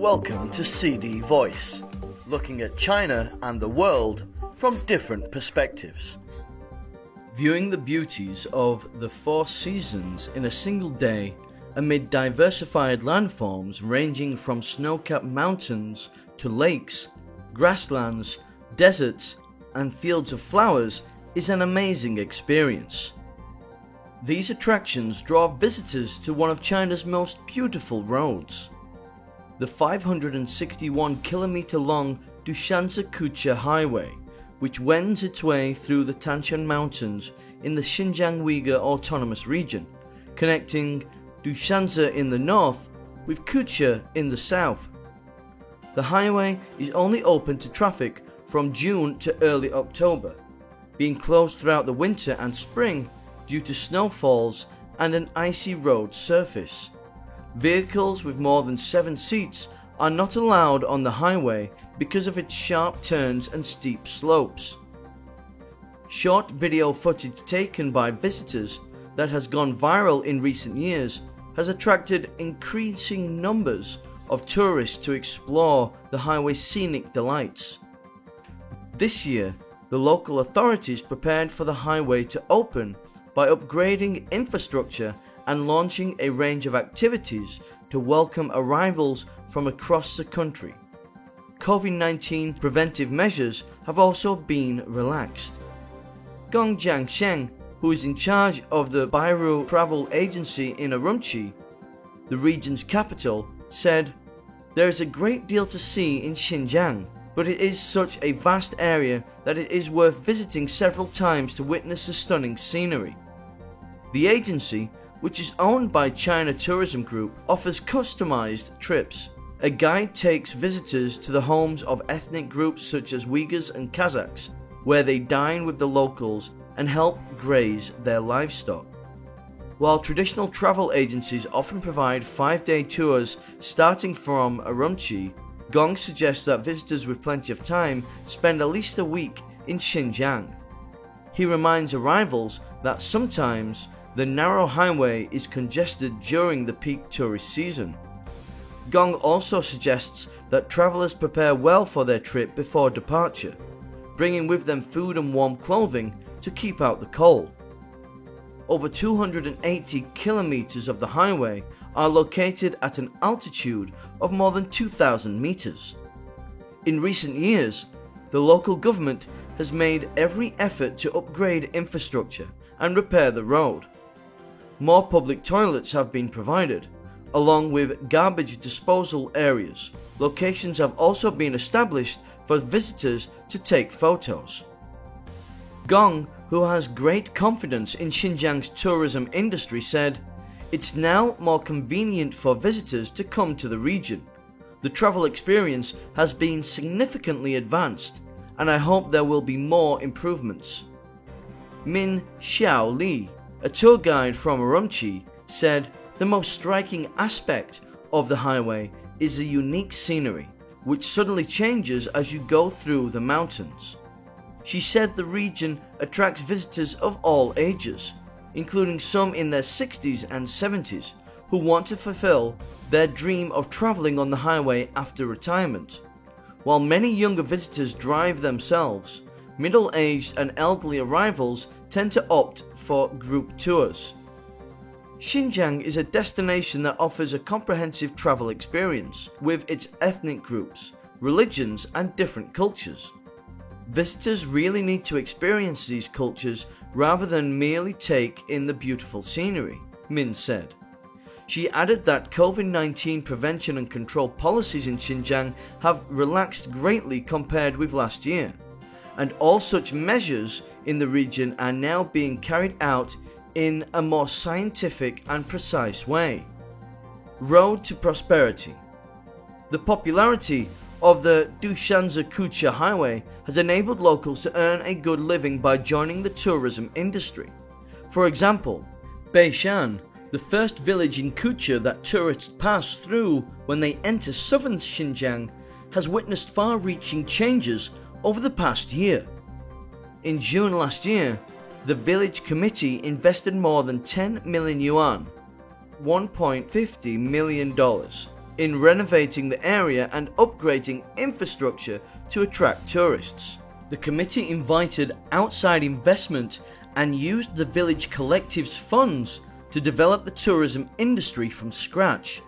Welcome to CD Voice, looking at China and the world from different perspectives. Viewing the beauties of the four seasons in a single day amid diversified landforms ranging from snow capped mountains to lakes, grasslands, deserts, and fields of flowers is an amazing experience. These attractions draw visitors to one of China's most beautiful roads. The 561 kilometer long Dushanzi Kuqa Highway, which wends its way through the Tianshan Mountains in the Xinjiang Uyghur Autonomous Region, connecting Dushanzi in the north with Kuqa in the south. The highway is only open to traffic from June to early October, being closed throughout the winter and spring due to snowfalls and an icy road surface. Vehicles with more than seven seats are not allowed on the highway because of its sharp turns and steep slopes. Short video footage taken by visitors that has gone viral in recent years has attracted increasing numbers of tourists to explore the highway's scenic delights. This year, the local authorities prepared for the highway to open by upgrading infrastructure and launching a range of activities to welcome arrivals from across the country. COVID 19 preventive measures have also been relaxed. Gong Jiansheng, who is in charge of the Bairui Travel Agency in Urumqi, the region's capital, said, There is a great deal to see in Xinjiang but it is such a vast area that it is worth visiting several times to witness the stunning scenery. The agency, which is owned by China Tourism Group, offers customized trips. A guide takes visitors to the homes of ethnic groups such as Uyghurs and Kazakhs, where they dine with the locals and help graze their livestock. While traditional travel agencies often provide five day tours starting from Urumqi Gong suggests that visitors with plenty of time spend at least a week in Xinjiang. He reminds arrivals that sometimes the narrow highway is congested during the peak tourist season. Gong also suggests that travelers prepare well for their trip before departure, bringing with them food and warm clothing to keep out the cold. Over 280 kilometers of the highway are located at an altitude of more than 2,000 meters. In recent years, the local government has made every effort to upgrade infrastructure and repair the road. More public toilets have been provided, along with garbage disposal areas. Locations have also been established for visitors to take photos. Gong, who has great confidence in Xinjiang's tourism industry, said, it's now more convenient for visitors to come to the region. The travel experience has been significantly advanced, and I hope there will be more improvements. Min Xiao Li, a tour guide from Urumqi, said the most striking aspect of the highway is the unique scenery, which suddenly changes as you go through the mountains. She said the region attracts visitors of all ages, including some in their 60s and 70s, who want to fulfill their dream of traveling on the highway after retirement. While many younger visitors drive themselves, middle aged and elderly arrivals tend to opt for group tours. Xinjiang is a destination that offers a comprehensive travel experience with its ethnic groups, religions, and different cultures. Visitors really need to experience these cultures rather than merely take in the beautiful scenery, Min said. She added that COVID 19 prevention and control policies in Xinjiang have relaxed greatly compared with last year, and all such measures in the region are now being carried out in a more scientific and precise way. Road to Prosperity The popularity of the Dushanzi Kuqa Highway has enabled locals to earn a good living by joining the tourism industry. For example, Beishan, the first village in Kuqa that tourists pass through when they enter southern Xinjiang, has witnessed far reaching changes over the past year. In June last year, the village committee invested more than 10 million yuan, $1.50 million in renovating the area and upgrading infrastructure to attract tourists. The committee invited outside investment and used the village collective's funds to develop the tourism industry from scratch.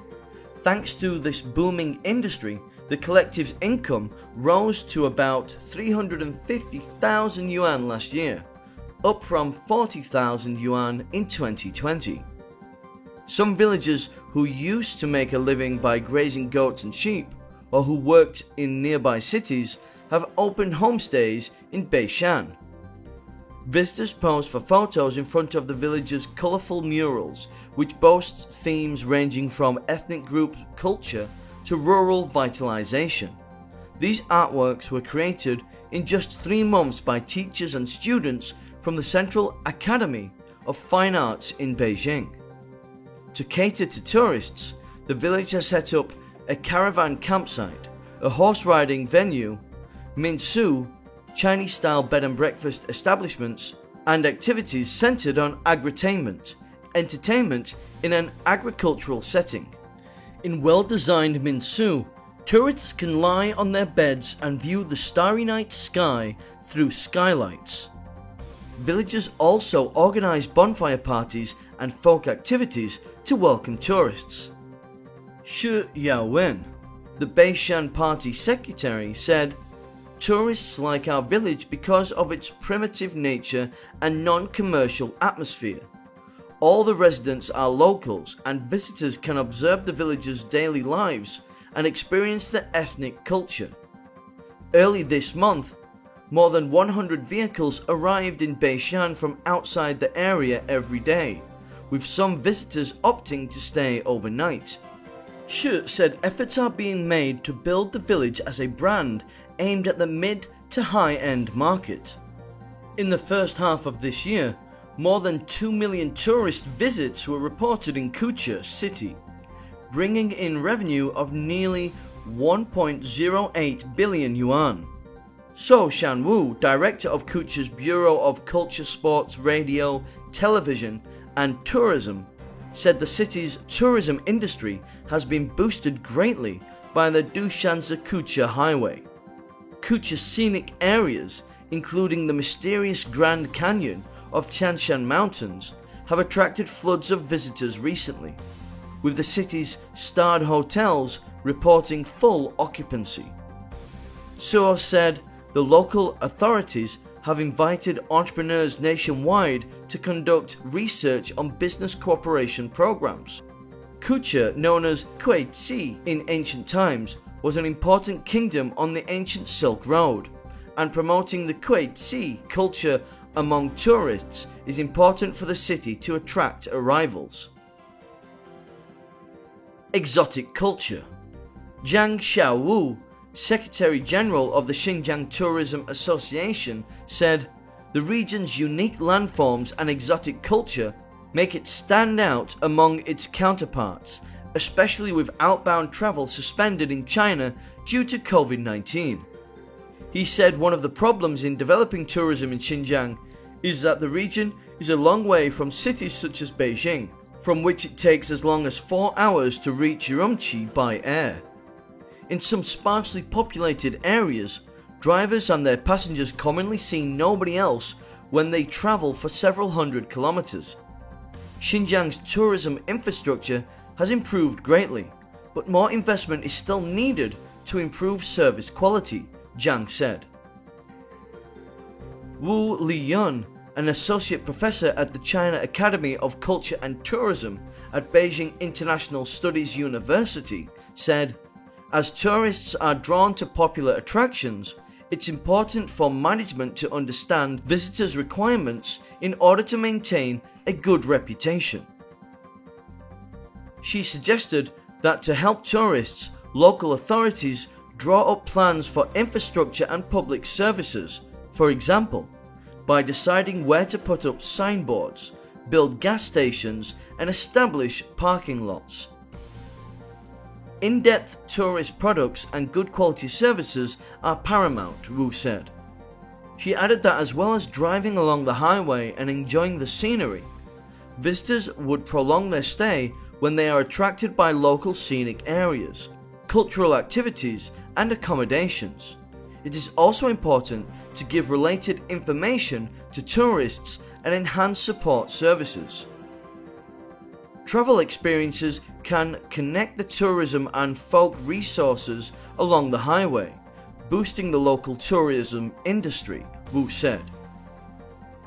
Thanks to this booming industry, the collective's income rose to about 350,000 yuan last year, up from 40,000 yuan in 2020. Some villagers who used to make a living by grazing goats and sheep, or who worked in nearby cities, have opened homestays in Beishan. Visitors pose for photos in front of the village's colourful murals, which boasts themes ranging from ethnic group culture to rural vitalization. These artworks were created in just three months by teachers and students from the Central Academy of Fine Arts in Beijing. To cater to tourists, the village has set up a caravan campsite, a horse riding venue, minsu, Chinese style bed and breakfast establishments, and activities centered on agritainment, entertainment in an agricultural setting. In well designed minsu, tourists can lie on their beds and view the starry night sky through skylights. Villagers also organize bonfire parties and folk activities to welcome tourists. Shi Yaowen, the Beishan party secretary, said, Tourists like our village because of its primitive nature and non commercial atmosphere. All the residents are locals, and visitors can observe the village's daily lives and experience the ethnic culture. Early this month, more than 100 vehicles arrived in Beishan from outside the area every day, with some visitors opting to stay overnight. Shi said efforts are being made to build the village as a brand aimed at the mid to high end market. In the first half of this year, more than 2 million tourist visits were reported in Kuqa city, bringing in revenue of nearly 1.08 billion yuan. Suo Shanwu, director of Kuqa's Bureau of Culture, Sports, Radio, Television, and Tourism, said the city's tourism industry has been boosted greatly by the Dushanzi Kuqa Highway. Kuqa's scenic areas, including the mysterious Grand Canyon of Tianshan Mountains, have attracted floods of visitors recently, with the city's starred hotels reporting full occupancy. Suo said the local authorities have invited entrepreneurs nationwide to conduct research on business cooperation programs. Kuqa, known as Kuei in ancient times, was an important kingdom on the ancient Silk Road, and promoting the Kuei culture among tourists is important for the city to attract arrivals. Exotic culture. Zhang Xiaowu, Secretary General of the Xinjiang Tourism Association, said the region's unique landforms and exotic culture make it stand out among its counterparts especially with outbound travel suspended in China due to COVID 19. He said one of the problems in developing tourism in Xinjiang is that the region is a long way from cities such as Beijing, from which it takes as long as four hours to reach Urumqi by air. In some sparsely populated areas, drivers and their passengers commonly see nobody else when they travel for several hundred kilometers. Xinjiang's tourism infrastructure has improved greatly, but more investment is still needed to improve service quality, Zhang said. Wu Liyun, an associate professor at the China Academy of Culture and Tourism at Beijing International Studies University, said, As tourists are drawn to popular attractions, it's important for management to understand visitors' requirements in order to maintain a good reputation. She suggested that to help tourists, local authorities draw up plans for infrastructure and public services, for example, by deciding where to put up signboards, build gas stations, and establish parking lots. In depth tourist products and good quality services are paramount, Wu said. She added that as well as driving along the highway and enjoying the scenery, visitors would prolong their stay when they are attracted by local scenic areas, cultural activities, and accommodations. It is also important to give related information to tourists and enhance support services. Travel experiences can connect the tourism and folk resources along the highway, boosting the local tourism industry, Wu said.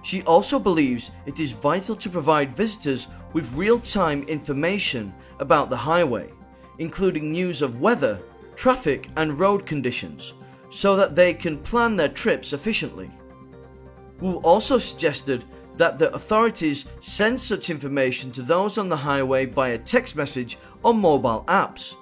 She also believes it is vital to provide visitors with real time information about the highway, including news of weather, traffic, and road conditions, so that they can plan their trips efficiently. Wu also suggested that the authorities send such information to those on the highway via text message or mobile apps.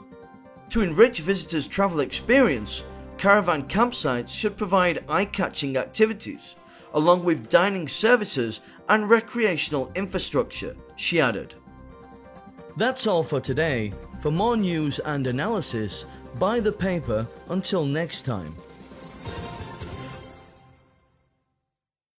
To enrich visitors' travel experience, caravan campsites should provide eye catching activities along with dining services and recreational infrastructure, she added. That's all for today. For more news and analysis, buy the paper until next time.